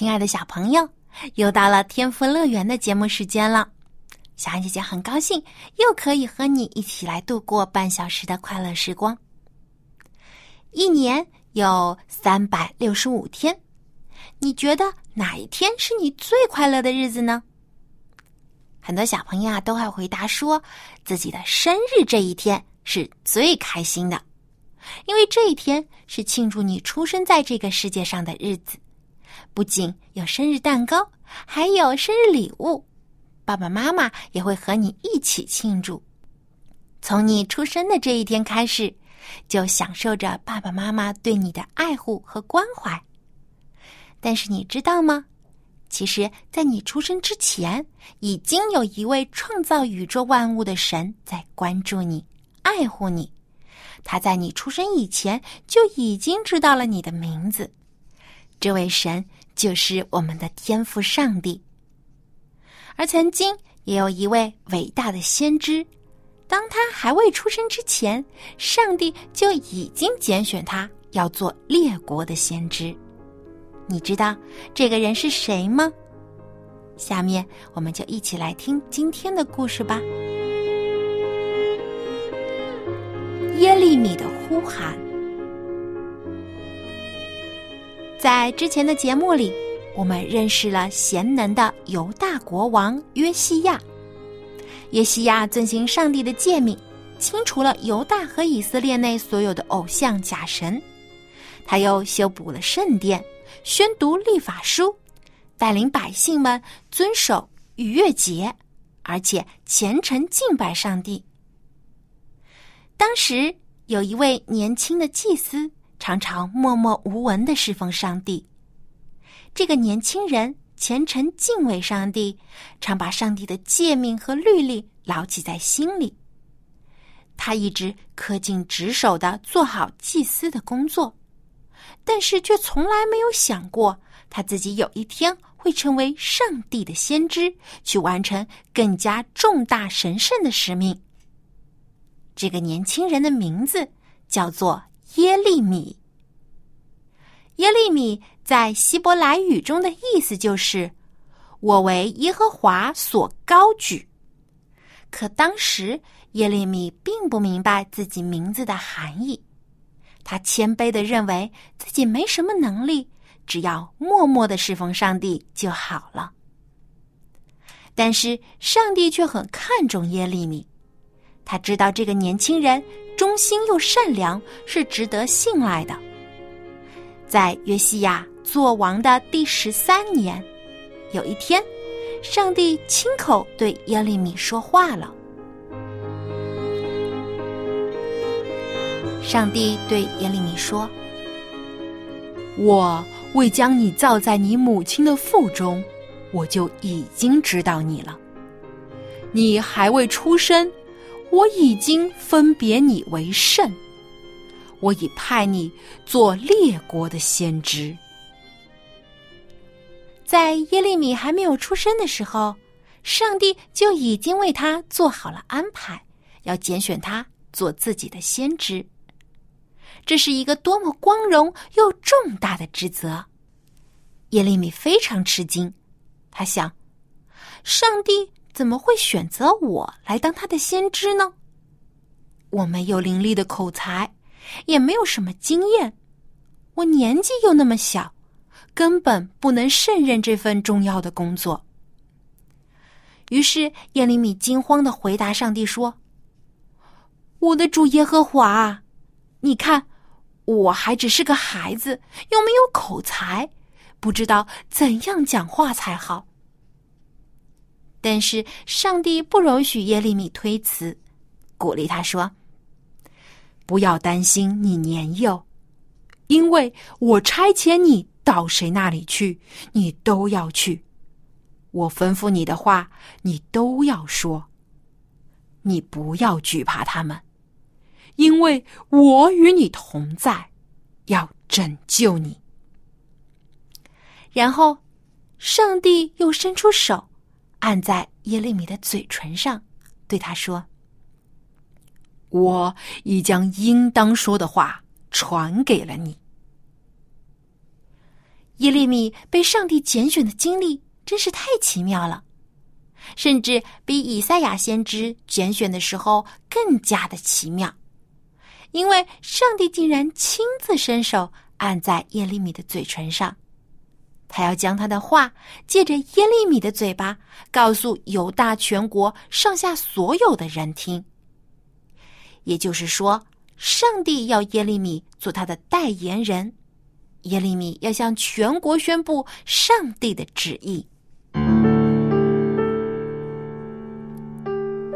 亲爱的小朋友，又到了天赋乐园的节目时间了。小安姐姐很高兴，又可以和你一起来度过半小时的快乐时光。一年有三百六十五天，你觉得哪一天是你最快乐的日子呢？很多小朋友啊都会回答说，自己的生日这一天是最开心的，因为这一天是庆祝你出生在这个世界上的日子。不仅有生日蛋糕，还有生日礼物，爸爸妈妈也会和你一起庆祝。从你出生的这一天开始，就享受着爸爸妈妈对你的爱护和关怀。但是你知道吗？其实，在你出生之前，已经有一位创造宇宙万物的神在关注你、爱护你。他在你出生以前就已经知道了你的名字。这位神就是我们的天赋上帝，而曾经也有一位伟大的先知，当他还未出生之前，上帝就已经拣选他要做列国的先知。你知道这个人是谁吗？下面我们就一起来听今天的故事吧。耶利米的呼喊。在之前的节目里，我们认识了贤能的犹大国王约西亚。约西亚遵行上帝的诫命，清除了犹大和以色列内所有的偶像假神。他又修补了圣殿，宣读律法书，带领百姓们遵守逾越节，而且虔诚敬拜上帝。当时有一位年轻的祭司。常常默默无闻的侍奉上帝。这个年轻人虔诚敬畏上帝，常把上帝的诫命和律例牢记在心里。他一直恪尽职守的做好祭司的工作，但是却从来没有想过他自己有一天会成为上帝的先知，去完成更加重大神圣的使命。这个年轻人的名字叫做。耶利米，耶利米在希伯来语中的意思就是“我为耶和华所高举”。可当时耶利米并不明白自己名字的含义，他谦卑的认为自己没什么能力，只要默默的侍奉上帝就好了。但是上帝却很看重耶利米。他知道这个年轻人忠心又善良，是值得信赖的。在约西亚做王的第十三年，有一天，上帝亲口对耶利米说话了。上帝对耶利米说：“我未将你造在你母亲的腹中，我就已经知道你了。你还未出生。”我已经分别你为圣，我已派你做列国的先知。在耶利米还没有出生的时候，上帝就已经为他做好了安排，要拣选他做自己的先知。这是一个多么光荣又重大的职责！耶利米非常吃惊，他想：上帝。怎么会选择我来当他的先知呢？我没有伶俐的口才，也没有什么经验，我年纪又那么小，根本不能胜任这份重要的工作。于是耶利米惊慌的回答上帝说：“我的主耶和华，你看，我还只是个孩子，又没有口才，不知道怎样讲话才好。”但是上帝不容许耶利米推辞，鼓励他说：“不要担心，你年幼，因为我差遣你到谁那里去，你都要去。我吩咐你的话，你都要说。你不要惧怕他们，因为我与你同在，要拯救你。然后，上帝又伸出手，按在耶利米的嘴唇上，对他说：“我已将应当说的话传给了你。”耶利米被上帝拣选的经历真是太奇妙了。甚至比以赛亚先知拣选的时候更加的奇妙，因为上帝竟然亲自伸手按在耶利米的嘴唇上，他要将他的话借着耶利米的嘴巴告诉犹大全国上下所有的人听。也就是说，上帝要耶利米做他的代言人，耶利米要向全国宣布上帝的旨意。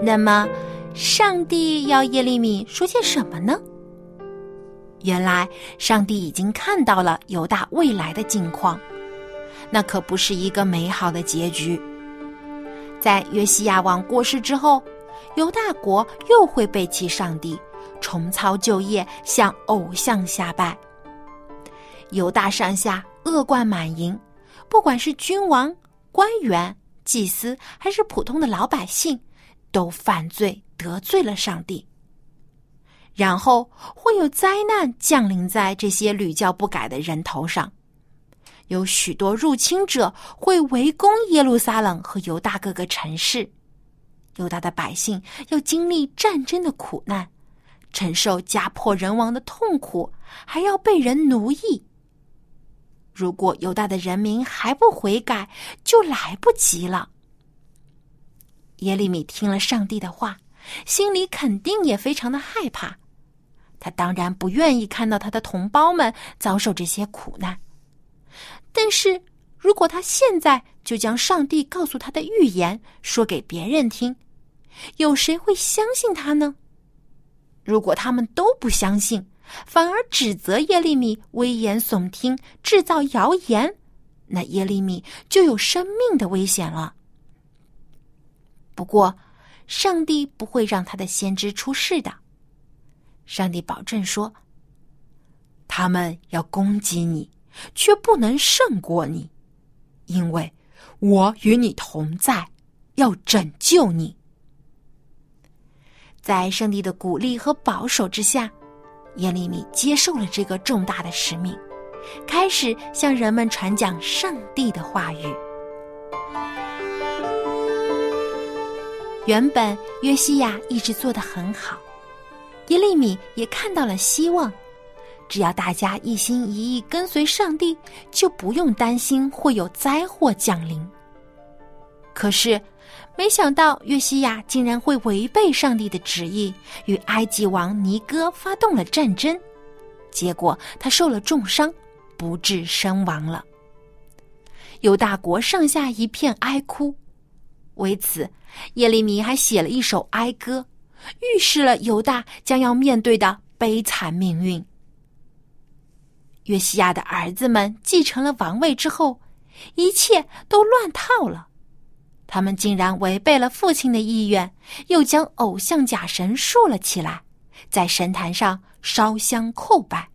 那么，上帝要耶利米说些什么呢？原来，上帝已经看到了犹大未来的境况，那可不是一个美好的结局。在约西亚王过世之后，犹大国又会背弃上帝，重操旧业，向偶像下拜。犹大上下恶贯满盈，不管是君王、官员、祭司，还是普通的老百姓。都犯罪得罪了上帝，然后会有灾难降临在这些屡教不改的人头上，有许多入侵者会围攻耶路撒冷和犹大各个城市，犹大的百姓要经历战争的苦难，承受家破人亡的痛苦，还要被人奴役。如果犹大的人民还不悔改，就来不及了。耶利米听了上帝的话，心里肯定也非常的害怕。他当然不愿意看到他的同胞们遭受这些苦难。但是如果他现在就将上帝告诉他的预言说给别人听，有谁会相信他呢？如果他们都不相信，反而指责耶利米危言耸听、制造谣言，那耶利米就有生命的危险了。不过，上帝不会让他的先知出事的。上帝保证说：“他们要攻击你，却不能胜过你，因为我与你同在，要拯救你。”在上帝的鼓励和保守之下，耶利米接受了这个重大的使命，开始向人们传讲上帝的话语。原本约西亚一直做得很好，耶利米也看到了希望。只要大家一心一意跟随上帝，就不用担心会有灾祸降临。可是，没想到约西亚竟然会违背上帝的旨意，与埃及王尼哥发动了战争，结果他受了重伤，不治身亡了。犹大国上下一片哀哭。为此，耶利米还写了一首哀歌，预示了犹大将要面对的悲惨命运。约西亚的儿子们继承了王位之后，一切都乱套了。他们竟然违背了父亲的意愿，又将偶像假神竖了起来，在神坛上烧香叩拜。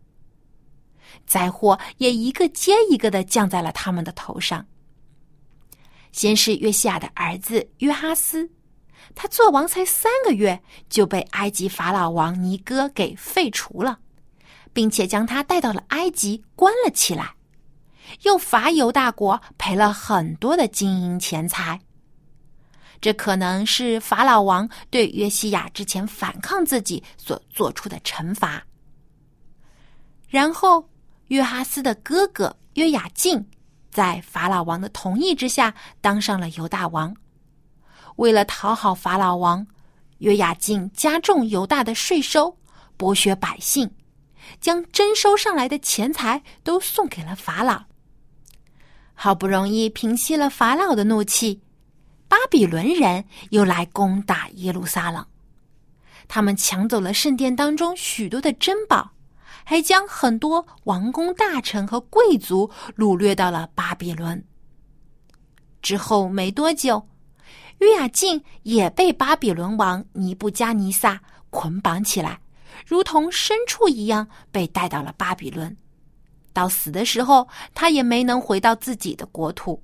灾祸也一个接一个的降在了他们的头上。先是约西亚的儿子约哈斯，他做王才三个月，就被埃及法老王尼哥给废除了，并且将他带到了埃及关了起来，又罚犹大国赔了很多的金银钱财。这可能是法老王对约西亚之前反抗自己所做出的惩罚。然后，约哈斯的哥哥约雅敬。在法老王的同意之下，当上了犹大王。为了讨好法老王，约雅敬加重犹大的税收，剥削百姓，将征收上来的钱财都送给了法老。好不容易平息了法老的怒气，巴比伦人又来攻打耶路撒冷。他们抢走了圣殿当中许多的珍宝，还将很多王公大臣和贵族掳掠到了巴比伦。之后没多久，约雅敬也被巴比伦王尼布加尼撒捆绑起来，如同牲畜一样被带到了巴比伦。到死的时候，他也没能回到自己的国土。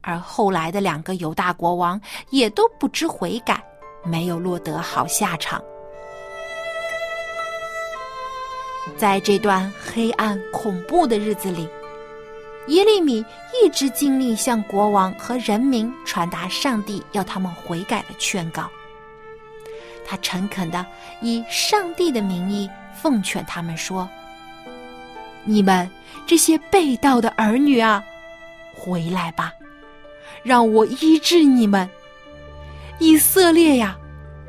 而后来的两个犹大国王也都不知悔改，没有落得好下场。在这段黑暗恐怖的日子里，耶利米一直尽力向国王和人民传达上帝要他们悔改的劝告。他诚恳的以上帝的名义奉劝他们说：“你们这些被盗的儿女啊，回来吧！”让我医治你们，以色列呀！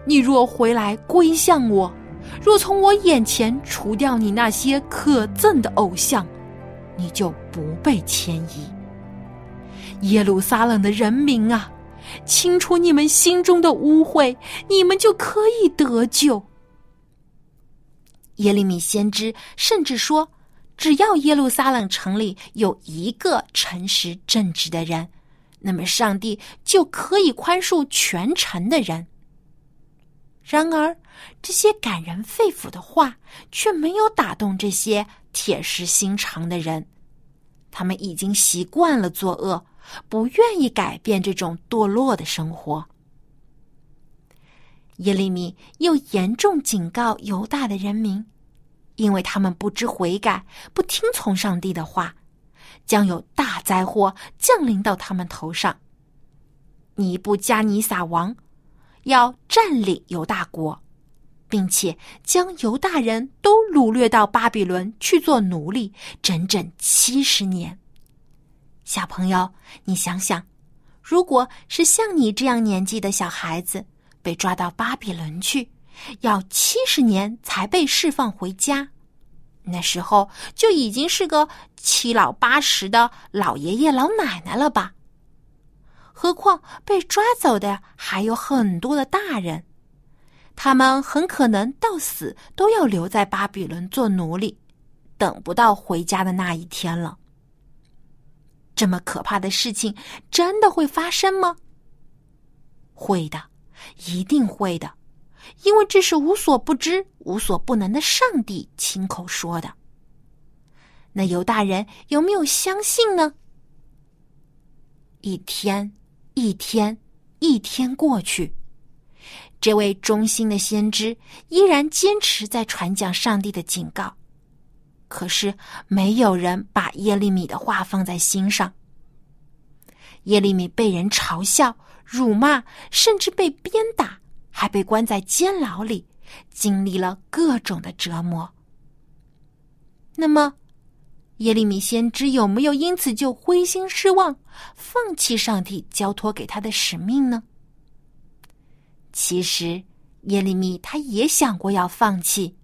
你若回来归向我，若从我眼前除掉你那些可憎的偶像，你就不被迁移。耶路撒冷的人民啊，清除你们心中的污秽，你们就可以得救。耶利米先知甚至说，只要耶路撒冷城里有一个诚实正直的人。那么，上帝就可以宽恕全城的人。然而，这些感人肺腑的话却没有打动这些铁石心肠的人。他们已经习惯了作恶，不愿意改变这种堕落的生活。耶利米又严重警告犹大的人民，因为他们不知悔改，不听从上帝的话。将有大灾祸降临到他们头上。尼布加尼撒王要占领犹大国，并且将犹大人都掳掠到巴比伦去做奴隶，整整七十年。小朋友，你想想，如果是像你这样年纪的小孩子被抓到巴比伦去，要七十年才被释放回家。那时候就已经是个七老八十的老爷爷老奶奶了吧？何况被抓走的还有很多的大人，他们很可能到死都要留在巴比伦做奴隶，等不到回家的那一天了。这么可怕的事情真的会发生吗？会的，一定会的。因为这是无所不知、无所不能的上帝亲口说的。那犹大人有没有相信呢？一天，一天，一天过去，这位忠心的先知依然坚持在传讲上帝的警告。可是，没有人把耶利米的话放在心上。耶利米被人嘲笑、辱骂，甚至被鞭打。还被关在监牢里，经历了各种的折磨。那么，耶利米先知有没有因此就灰心失望，放弃上帝交托给他的使命呢？其实，耶利米他也想过要放弃，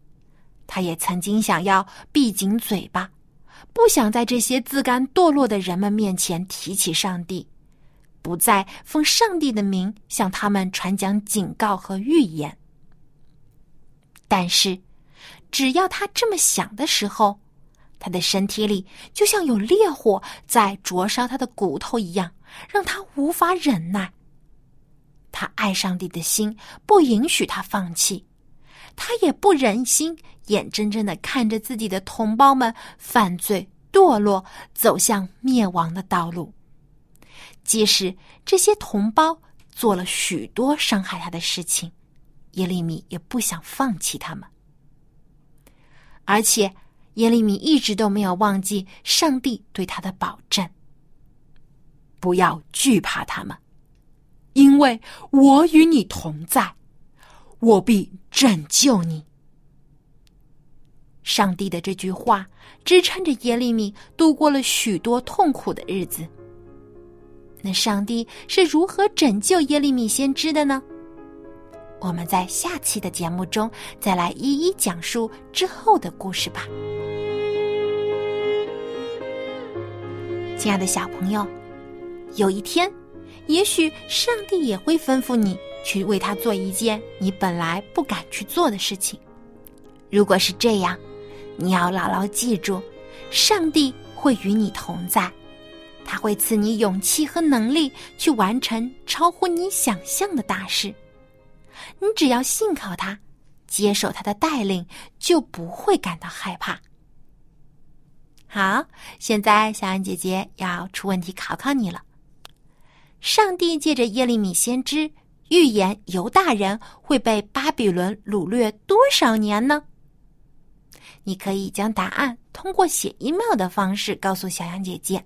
他也曾经想要闭紧嘴巴，不想在这些自甘堕落的人们面前提起上帝。不再奉上帝的名向他们传讲警告和预言。但是，只要他这么想的时候，他的身体里就像有烈火在灼烧他的骨头一样，让他无法忍耐。他爱上帝的心不允许他放弃，他也不忍心眼睁睁的看着自己的同胞们犯罪堕落，走向灭亡的道路。即使这些同胞做了许多伤害他的事情，耶利米也不想放弃他们。而且，耶利米一直都没有忘记上帝对他的保证：不要惧怕他们，因为我与你同在，我必拯救你。上帝的这句话支撑着耶利米度过了许多痛苦的日子。那上帝是如何拯救耶利米先知的呢？我们在下期的节目中再来一一讲述之后的故事吧。亲爱的小朋友，有一天，也许上帝也会吩咐你去为他做一件你本来不敢去做的事情。如果是这样，你要牢牢记住，上帝会与你同在，他会赐你勇气和能力去完成超乎你想象的大事。你只要信靠他，接受他的带领，就不会感到害怕。好，现在小安姐姐要出问题考考你了。上帝借着耶利米先知预言犹大人会被巴比伦掳掠多少年呢？你可以将答案通过写 email 的方式告诉小杨姐姐。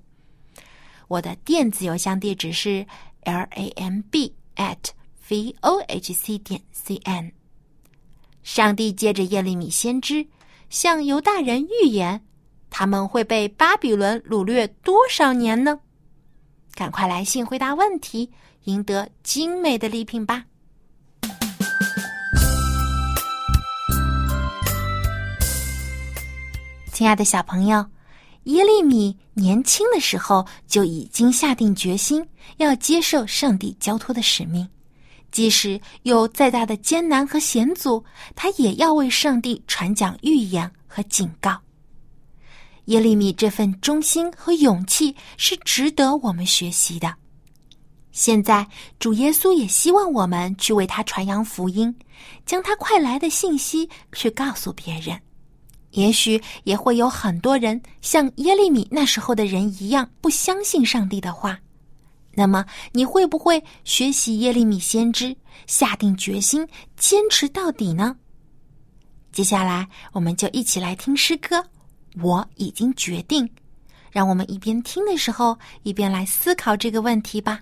我的电子邮箱地址是 l a m b at v o h c 点 c n。上帝借着耶利米先知向犹大人预言，他们会被巴比伦掳掠多少年呢？赶快来信回答问题，赢得精美的礼品吧！亲爱的小朋友，耶利米年轻的时候就已经下定决心要接受上帝交托的使命，即使有再大的艰难和险阻，他也要为上帝传讲预言和警告。耶利米这份忠心和勇气是值得我们学习的。现在，主耶稣也希望我们去为他传扬福音，将他快来的信息去告诉别人。也许也会有很多人像耶利米那时候的人一样，不相信上帝的话。那么，你会不会学习耶利米先知，下定决心坚持到底呢？接下来，我们就一起来听诗歌。我已经决定，让我们一边听的时候，一边来思考这个问题吧。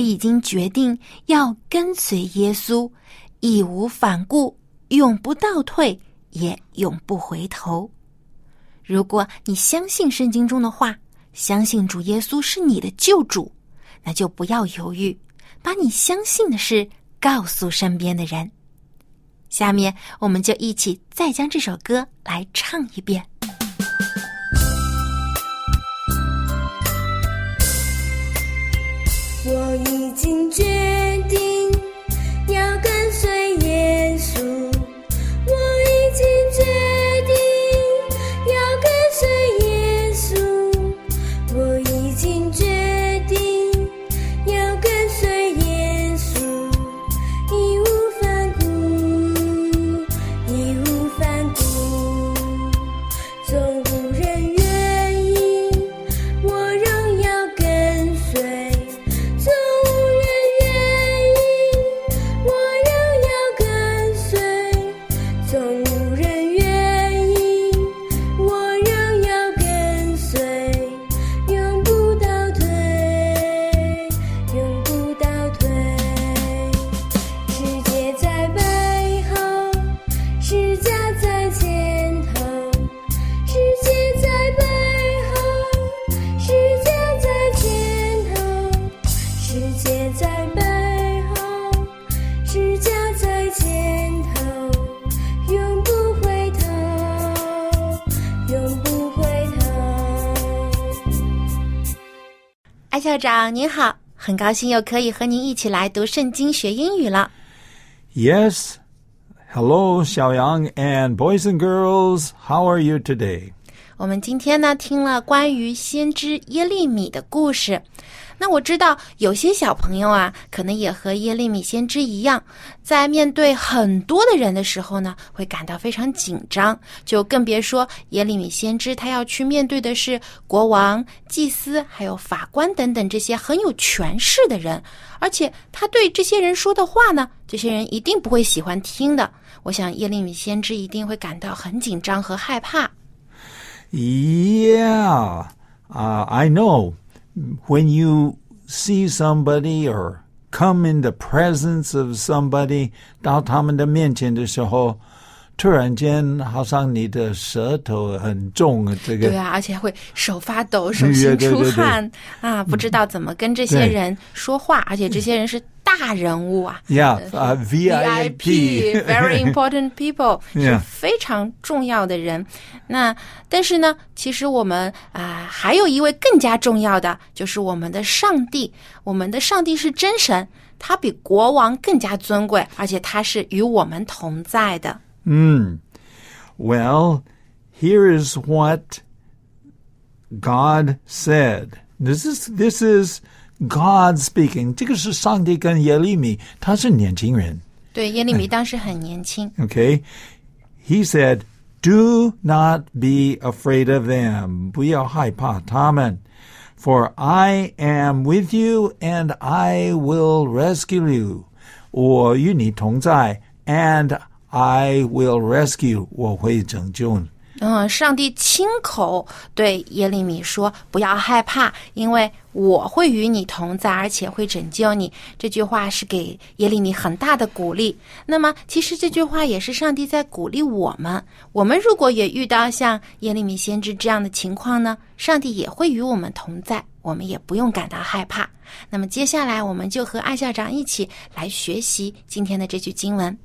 已经决定要跟随耶稣，义无反顾，永不倒退，也永不回头。如果你相信圣经中的话，相信主耶稣是你的救主，那就不要犹豫，把你相信的事告诉身边的人。下面，我们就一起再将这首歌来唱一遍。我已经决长您好，很高兴又可以和您一起来读圣经学英语了。Yes. Hello, Xiaoyang and boys and girls. How are you today? 我们今天呢听了关于先知耶利米的故事。那我知道有些小朋友啊，可能也和耶利米先知一样，在面对很多的人的时候呢，会感到非常紧张。就更别说耶利米先知他要去面对的是国王、祭司还有法官等等这些很有权势的人，而且他对这些人说的话呢，这些人一定不会喜欢听的。我想耶利米先知一定会感到很紧张和害怕。Yeah, I know. When you see somebody or come in the presence of somebody, 到他们的面前的时候，突然间好像你的舌头很重，这个对啊，而且会手发抖、手心 对对对。出汗啊，不知道怎么跟这些对。人说话，而且这些人是大人物啊。 Yeah, uh, VIP. very important people 是 Yeah. 非常重要的人。那但是呢，其实我们啊、还有一位更加重要的，就是我们的上帝。我们的上帝是真神，他比国王更加尊贵，而且他是与我们同在的。 Well, here is what God said. This is this is God speaking. 这个是上帝跟耶利米，他是年轻人。对，耶利米当时很年轻。 Okay, he said, "Do not be afraid of them. 不要害怕他们。For I am with you, and I will rescue you. 我与你同在，and I will rescue. 我会拯救你。 嗯，上帝亲口对耶利米说：“不要害怕，因为我会与你同在，而且会拯救你。”这句话是给耶利米很大的鼓励。那么，其实这句话也是上帝在鼓励我们。我们如果也遇到像耶利米先知这样的情况呢，上帝也会与我们同在，我们也不用感到害怕。那么，接下来我们就和艾校长一起来学习今天的这句经文。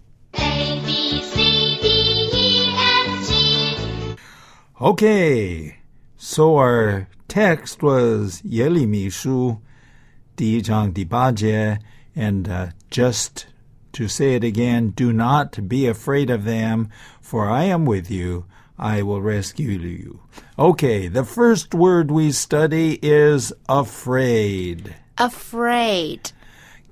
Okay, so our text was Yerimi Shu, Dijang Dibaje, and uh, just to say it again, do not be afraid of them, for I am with you. I will rescue you. Okay, the first word we study is afraid. Afraid.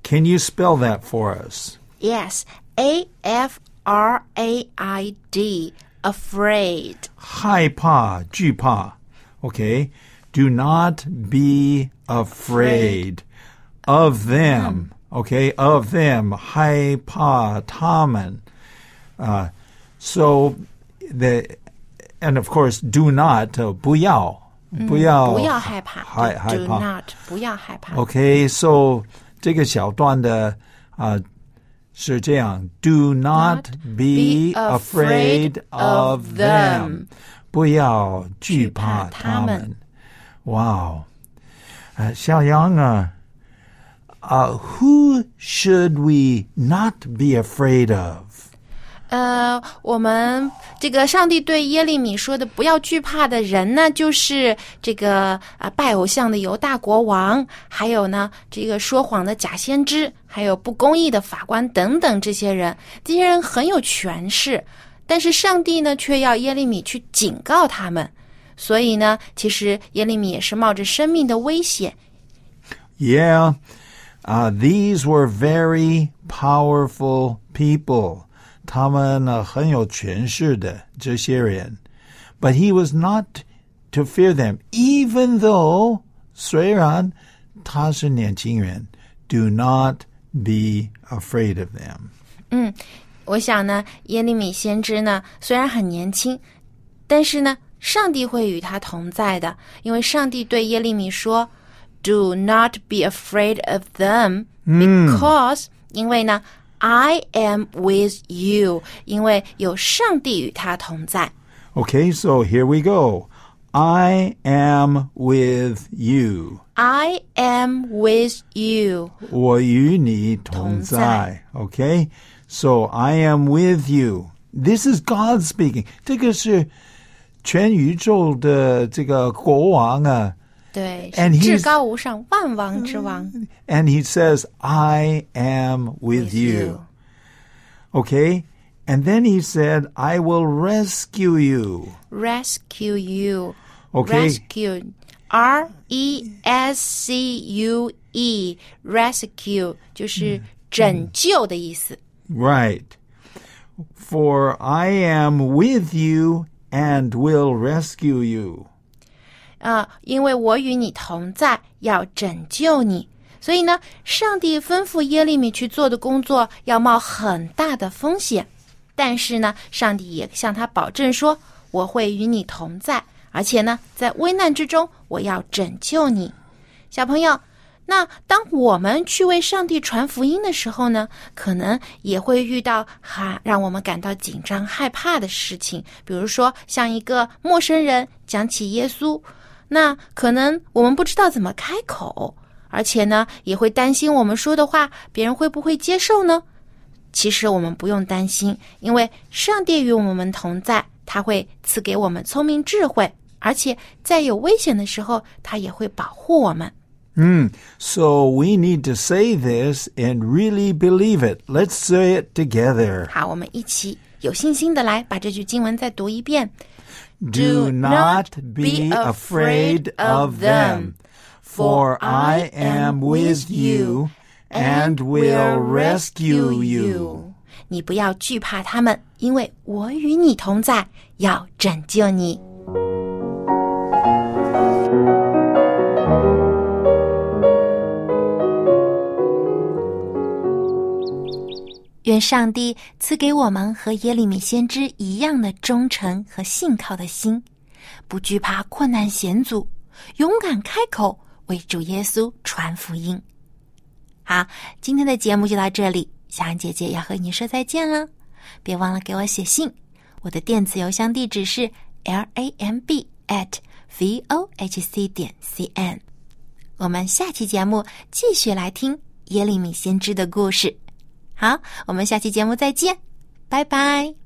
Can you spell that for us? Yes, A F R A I D afraid. 害怕,惧怕. Okay? Do not be afraid of them. Okay? Of them. 害怕他们. Uh, so, the, and of course, do not, uh, 不要,不要,不要害怕。害-害 Do 怕。 not，不要害怕。 Okay, so 这个小段的啊、 是这样，Do not be be afraid afraid of of them， them 不要惧怕惧怕他他们们。哇哦，呃，小杨啊，啊、w h o should we not be afraid of？ 呃，我们这个上帝对耶利米说的不要惧怕的人呢，就是这个啊拜偶像的犹大国王，还有呢这个说谎的假先知，还有不公义的法官等等这些人。这些人很有权势，但是上帝呢却要耶利米去警告他们。所以呢，其实耶利米也是冒着生命的危险，Yeah, uh, these were very powerful people. 他们呢很有权势的这些人，but he was not to fear them, even though 虽然他是年轻人，do not be afraid of them. 我想呢，耶利米先知呢虽然很年轻，但是呢，上帝会与他同在的，因为上帝对耶利米说：“Do not be afraid of them, because、因为呢 ，I am with you，因为有上帝与他同在。 Okay, so here we go. I am with you. I am with you。我与你同在。Okay? So I am with you. This is God speaking. 这个是全宇宙的这个国王啊。 对， And 是 he's- 至高无上、万王之王。 And he says, I am with With you. you. Okay? And then he said, I will rescue you. rescue you. Okay. Rescue. R E S C U E. Rescue 就是拯救的意思。 Right. For I am with you and will rescue you. 啊、因为我与你同在，要拯救你。所以呢，上帝吩咐耶利米去做的工作要冒很大的风险，但是呢，上帝也向他保证说：“我会与你同在，而且呢，在危难之中，我要拯救你。”小朋友，那当我们去为上帝传福音的时候呢，可能也会遇到哈让我们感到紧张害怕的事情，比如说像一个陌生人讲起耶稣，那可能我们不知道怎么开口，而且呢，也会担心我们说的话别人会不会接受呢？其实我们不用担心，因为上帝与我们同在，他会赐给我们聪明智慧，而且在有危险的时候，他也会保护我们。Hmm. So we need to say this and really believe it. Let's say it together. 好，我们一起有信心的来把这句经文再读一遍。Do not be afraid of them, for I am with you and will rescue you. 你不要惧怕他们，因为我与你同在，要拯救你。 愿上帝赐给我们和耶利米先知一样的忠诚和信靠的心，不惧怕困难险阻，勇敢开口为主耶稣传福音。好，今天的节目就到这里，小安姐姐要和你说再见了。别忘了给我写信，我的电子邮箱地址是 l a m b at v o h c 点 c n。我们下期节目继续来听耶利米先知的故事。好，我们下期节目再见，拜拜。